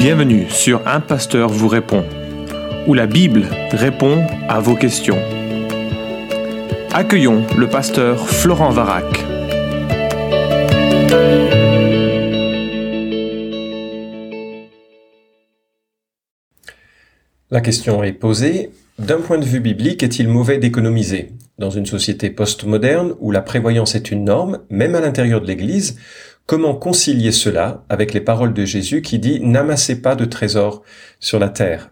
Bienvenue sur Un Pasteur vous répond, où la Bible répond à vos questions. Accueillons le pasteur Florent Varac. La question est posée, d'un point de vue biblique, est-il mauvais d'économiser? Dans une société postmoderne où la prévoyance est une norme, même à l'intérieur de l'Église, Comment concilier cela avec les paroles de Jésus qui dit n'amassez pas de trésors sur la terre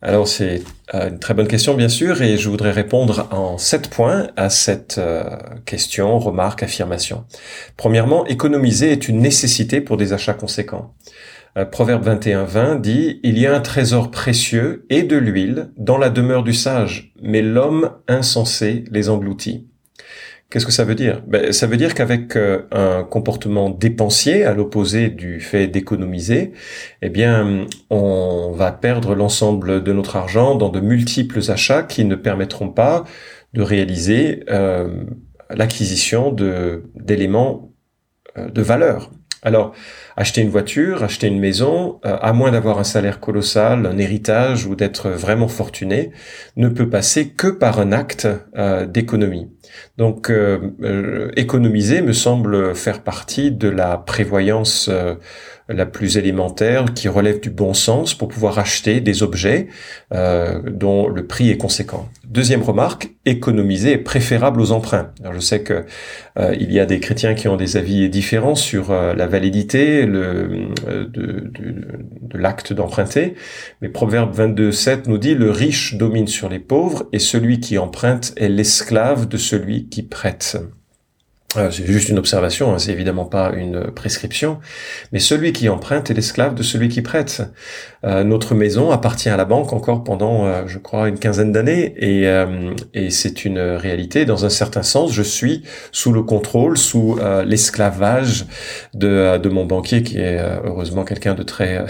Alors c'est euh, une très bonne question bien sûr et je voudrais répondre en sept points à cette euh, question, remarque, affirmation. Premièrement, économiser est une nécessité pour des achats conséquents. Euh, Proverbe 21.20 dit Il y a un trésor précieux et de l'huile dans la demeure du sage, mais l'homme insensé les engloutit. Qu'est-ce que ça veut dire? Ben, Ça veut dire qu'avec euh, un comportement dépensier, à l'opposé du fait d'économiser, eh bien, on va perdre l'ensemble de notre argent dans de multiples achats qui ne permettront pas de réaliser euh, l'acquisition de d'éléments euh, de valeur. Alors, acheter une voiture, acheter une maison, euh, à moins d'avoir un salaire colossal, un héritage ou d'être vraiment fortuné, ne peut passer que par un acte euh, d'économie. Donc, euh, économiser me semble faire partie de la prévoyance la plus élémentaire qui relève du bon sens pour pouvoir acheter des objets dont le prix est conséquent. Deuxième remarque, économiser est préférable aux emprunts. Je sais que il y a des chrétiens qui ont des avis différents sur la validité de, de, de l'acte d'emprunter, mais Proverbe 22.7 nous dit le riche domine sur les pauvres et celui qui emprunte est l'esclave de celui qui prête. Euh, c'est juste une observation, hein, c'est évidemment pas une prescription, mais celui qui emprunte est l'esclave de celui qui prête. Euh, notre maison appartient à la banque encore pendant, euh, je crois, une quinzaine d'années, et, et c'est une réalité. Dans un certain sens, je suis sous le contrôle, sous l'esclavage de, de mon banquier, qui est heureusement quelqu'un de très,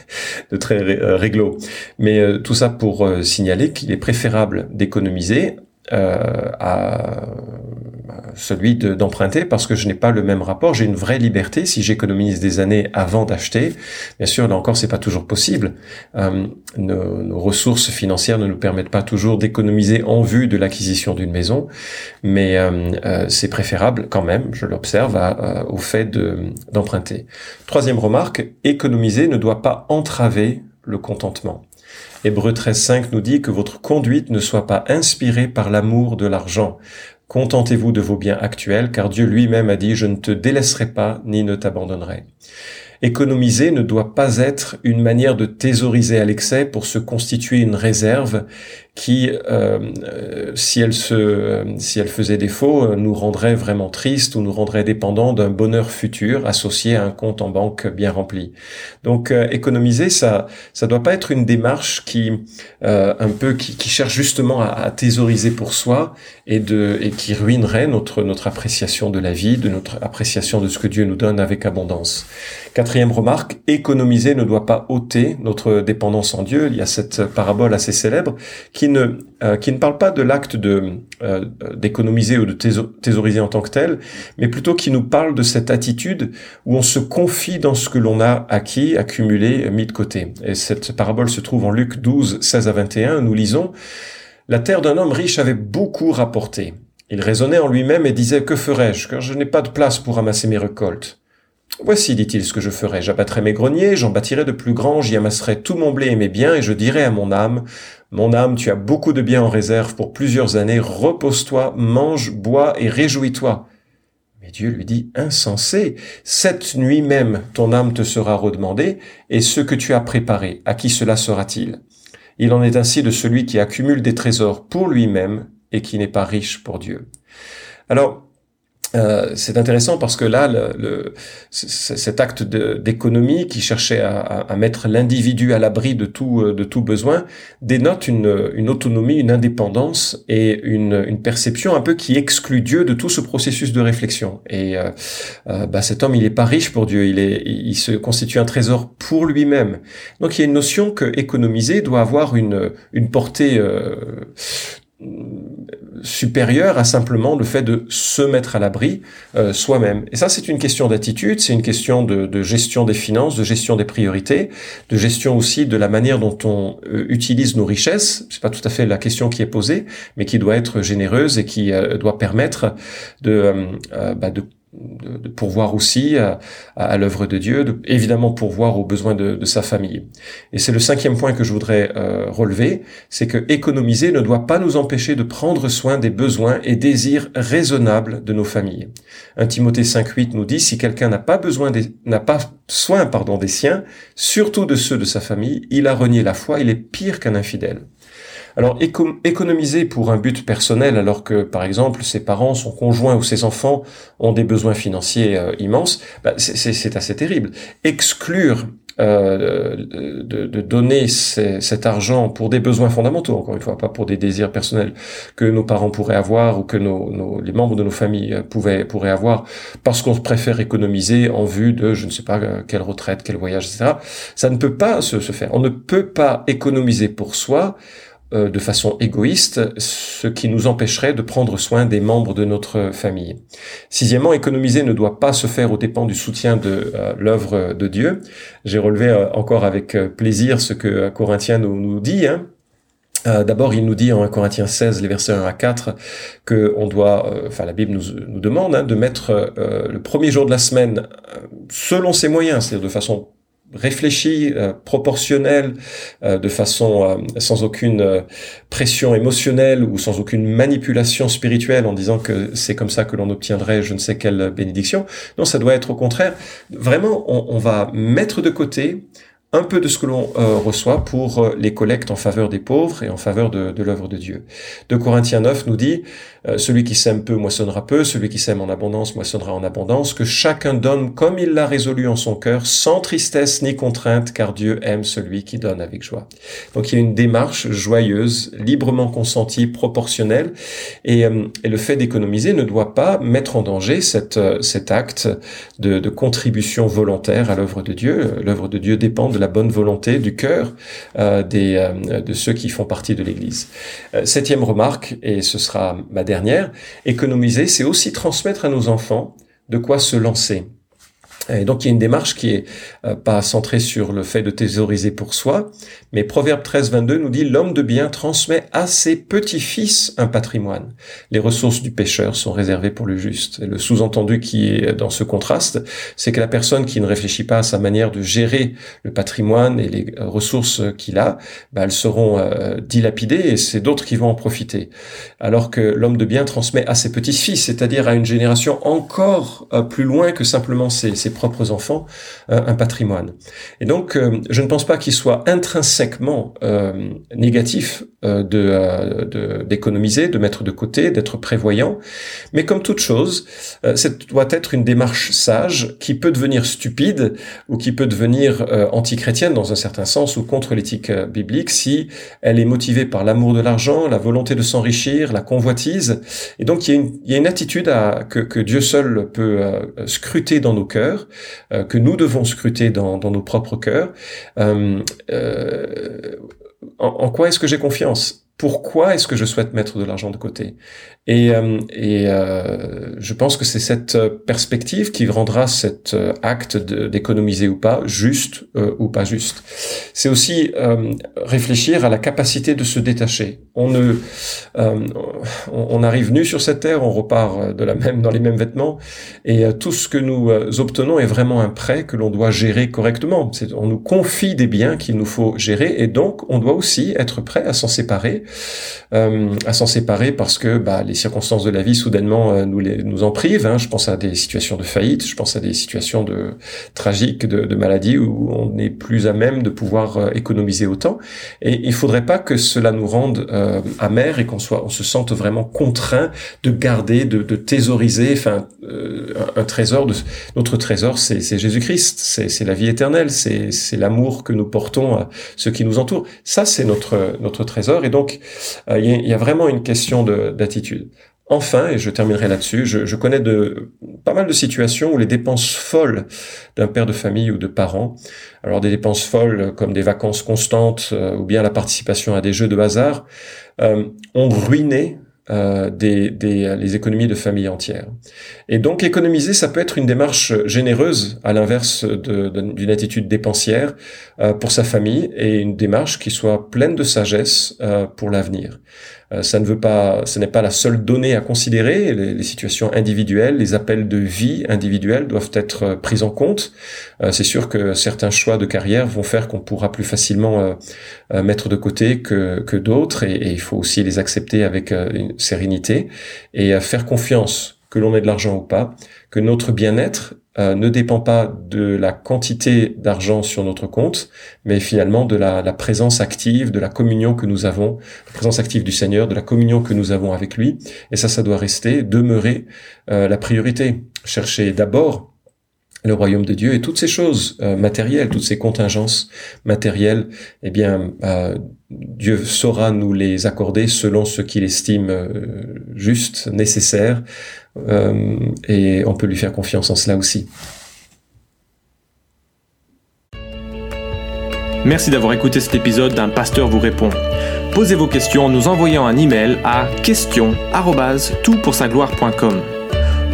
de très réglo. Mais tout ça pour signaler qu'il est préférable d'économiser à celui d'emprunter parce que je n'ai pas le même rapport. J'ai une vraie liberté si j'économise des années avant d'acheter. Bien sûr, là encore, c'est pas toujours possible. Euh, nos, ressources financières ne nous permettent pas toujours d'économiser en vue de l'acquisition d'une maison, mais euh, euh, c'est préférable quand même, je l'observe, au fait d'emprunter. Troisième remarque, économiser ne doit pas entraver le contentement. Hébreu 13.5 nous dit que votre conduite ne soit pas inspirée par l'amour de l'argent. Contentez-vous de vos biens actuels, car Dieu lui-même a dit, je ne te délaisserai pas ni ne t'abandonnerai. Économiser ne doit pas être une manière de thésauriser à l'excès pour se constituer une réserve qui, euh, euh, si elle se, euh, si elle faisait défaut, nous rendrait vraiment tristes ou nous rendrait dépendants d'un bonheur futur associé à un compte en banque bien rempli. Donc, économiser, ça, ça doit pas être une démarche qui, un peu, qui, qui cherche justement à, à, thésauriser pour soi et de, et qui ruinerait notre notre appréciation de la vie, de notre appréciation de ce que Dieu nous donne avec abondance. Quatrième remarque, économiser ne doit pas ôter notre dépendance en Dieu. Il y a cette parabole assez célèbre qui qui ne euh, qui ne parle pas de l'acte de euh, d'économiser ou de thésauriser en tant que tel, mais plutôt qui nous parle de cette attitude où on se confie dans ce que l'on a acquis, accumulé, mis de côté. Et cette parabole se trouve en Luc 12, 16 à 21. Nous lisons La terre d'un homme riche avait beaucoup rapporté. Il raisonnait en lui-même et disait Que ferais-je, car je n'ai pas de place pour amasser mes récoltes. Voici, dit-il, ce que je ferai. J'abattrai mes greniers, j'en bâtirai de plus grands, j'y amasserai tout mon blé et mes biens, et je dirai à mon âme, mon âme, tu as beaucoup de biens en réserve pour plusieurs années, repose-toi, mange, bois et réjouis-toi. Mais Dieu lui dit, insensé, cette nuit même ton âme te sera redemandée, et ce que tu as préparé, à qui cela sera-t-il? Il en est ainsi de celui qui accumule des trésors pour lui-même et qui n'est pas riche pour Dieu. Alors, euh, c'est intéressant parce que là, le, cet acte d'économie qui cherchait à, à mettre l'individu à l'abri de tout, euh, de tout besoin dénote une, une autonomie, une indépendance et une, une, perception un peu qui exclut Dieu de tout ce processus de réflexion. Et euh, euh bah, cet homme, il est pas riche pour Dieu, il, est, il se constitue un trésor pour lui-même. Donc il y a une notion que économiser doit avoir une, une portée supérieur à simplement le fait de se mettre à l'abri euh, soi-même. Et ça, c'est une question d'attitude, c'est une question de, gestion des finances, de gestion des priorités, de gestion aussi de la manière dont on euh, utilise nos richesses. C'est pas tout à fait la question qui est posée, mais qui doit être généreuse et qui euh, doit permettre de, bah, de de, de, pourvoir aussi à, à, l'œuvre de Dieu, de, évidemment pourvoir aux besoins de, sa famille. Et c'est le cinquième point que je voudrais euh, relever, c'est que économiser ne doit pas nous empêcher de prendre soin des besoins et désirs raisonnables de nos familles. 1 Timothée 5.8 nous dit, si quelqu'un n'a pas besoin n'a pas soin, pardon, des siens, surtout de ceux de sa famille, il a renié la foi, il est pire qu'un infidèle. Alors économiser pour un but personnel alors que par exemple ses parents, son conjoint ou ses enfants ont des besoins financiers euh, immenses, bah, c'est assez terrible. Exclure euh, de, de, donner cet argent pour des besoins fondamentaux, encore une fois, pas pour des désirs personnels que nos parents pourraient avoir ou que nos, les membres de nos familles euh, pouvaient, pourraient avoir, parce qu'on préfère économiser en vue de, je ne sais pas, quelle retraite, quel voyage, etc. Ça ne peut pas se, se faire. On ne peut pas économiser pour soi euh, de façon égoïste, ce qui nous empêcherait de prendre soin des membres de notre famille. Sixièmement, économiser ne doit pas se faire aux dépens du soutien de euh, l'œuvre de Dieu. J'ai relevé euh, encore avec plaisir ce que Corinthien nous, dit. Hein. D'abord, il nous dit en 1 Corinthiens 16, les versets 1 à 4, que on doit, enfin la Bible nous, nous demande hein, de mettre le premier jour de la semaine selon ses moyens, c'est-à-dire de façon réfléchi, euh, proportionnel, euh, de façon euh, sans aucune pression émotionnelle ou sans aucune manipulation spirituelle en disant que c'est comme ça que l'on obtiendrait je ne sais quelle bénédiction. Non, ça doit être au contraire. Vraiment, on va mettre de côté un peu de ce que l'on euh, reçoit pour euh, les collectes en faveur des pauvres et en faveur de, l'œuvre de Dieu. De Corinthiens 9 nous dit, euh, celui qui sème peu moissonnera peu, celui qui sème en abondance moissonnera en abondance, que chacun donne comme il l'a résolu en son cœur, sans tristesse ni contrainte, car Dieu aime celui qui donne avec joie. Donc il y a une démarche joyeuse, librement consentie, proportionnelle, et, et le fait d'économiser ne doit pas mettre en danger cet acte de contribution volontaire à l'œuvre de Dieu. L'œuvre de Dieu dépend de la bonne volonté du cœur euh, des, euh, de ceux qui font partie de l'Église. Euh, septième remarque, et ce sera ma dernière, économiser, c'est aussi transmettre à nos enfants de quoi se lancer. Et donc il y a une démarche qui est euh, pas centrée sur le fait de thésauriser pour soi, mais Proverbe 13, 22 nous dit l'homme de bien transmet à ses petits-fils un patrimoine. Les ressources du pécheur sont réservées pour le juste. Et le sous-entendu qui est dans ce contraste, c'est que la personne qui ne réfléchit pas à sa manière de gérer le patrimoine et les ressources qu'il a, bah, elles seront euh, dilapidées et c'est d'autres qui vont en profiter. Alors que l'homme de bien transmet à ses petits-fils, c'est-à-dire à une génération encore euh, plus loin que simplement ses, ses propres enfants euh, un patrimoine. Et donc, euh, je ne pense pas qu'il soit intrinsèquement euh, négatif de d'économiser, de, mettre de côté, d'être prévoyant, mais comme toute chose, ça doit être une démarche sage qui peut devenir stupide ou qui peut devenir anti-chrétienne dans un certain sens ou contre l'éthique biblique si elle est motivée par l'amour de l'argent, la volonté de s'enrichir, la convoitise. Et donc, il y a une, il y a une attitude à, que, que Dieu seul peut scruter dans nos cœurs euh, que nous devons scruter dans, nos propres cœurs. Euh, euh, en, quoi est-ce que j'ai confiance? Pourquoi est-ce que je souhaite mettre de l'argent de côté? Et, euh, et euh, je pense que c'est cette perspective qui rendra cet acte d'économiser ou pas juste ou pas juste. C'est aussi réfléchir à la capacité de se détacher. On ne, on, arrive nu sur cette terre, on repart de la même dans les mêmes vêtements, et tout ce que nous obtenons est vraiment un prêt que l'on doit gérer correctement. On nous confie des biens qu'il nous faut gérer, et donc on doit aussi être prêt à s'en séparer euh, à s'en séparer parce que bah, les circonstances de la vie soudainement euh, nous, les, nous en privent. Hein. Je pense à des situations de faillite, je pense à des situations de tragiques, de, de maladie où on n'est plus à même de pouvoir euh, économiser autant. Et il faudrait pas que cela nous rende euh, amers et qu'on soit, on se sente vraiment contraint de garder, de, de thésauriser, enfin un, trésor. De, notre trésor, c'est Jésus-Christ, c'est la vie éternelle, c'est l'amour que nous portons à ceux qui nous entourent. Ça, c'est notre notre trésor. Et donc, euh, il y, a vraiment une question d'attitude. Enfin, et je terminerai là-dessus, je, connais pas mal de situations où les dépenses folles d'un père de famille ou de parents, alors des dépenses folles comme des vacances constantes euh, ou bien la participation à des jeux de hasard, euh, ont ruiné euh, les économies de familles entières. Et donc économiser, ça peut être une démarche généreuse, à l'inverse d'une attitude dépensière euh, pour sa famille, et une démarche qui soit pleine de sagesse euh, pour l'avenir. Euh, ça ne veut pas, ce n'est pas la seule donnée à considérer. Les, situations individuelles, les appels de vie individuels doivent être euh, pris en compte. Euh, c'est sûr que certains choix de carrière vont faire qu'on pourra plus facilement mettre de côté que, que d'autres, et, et, il faut aussi les accepter avec une sérénité et faire confiance que l'on ait de l'argent ou pas, que notre bien-être euh, ne dépend pas de la quantité d'argent sur notre compte, mais finalement de la, présence active, de la communion que nous avons, la présence active du Seigneur, de la communion que nous avons avec lui. Et ça, ça doit rester, demeurer euh, la priorité. Chercher d'abord le royaume de Dieu et toutes ces choses euh, matérielles, toutes ces contingences matérielles, eh bien, Dieu saura nous les accorder selon ce qu'il estime juste, nécessaire, euh, et on peut lui faire confiance en cela aussi. Merci d'avoir écouté cet épisode d'un pasteur vous répond. Posez vos questions en nous envoyant un email à question@toutpoursagloire.com.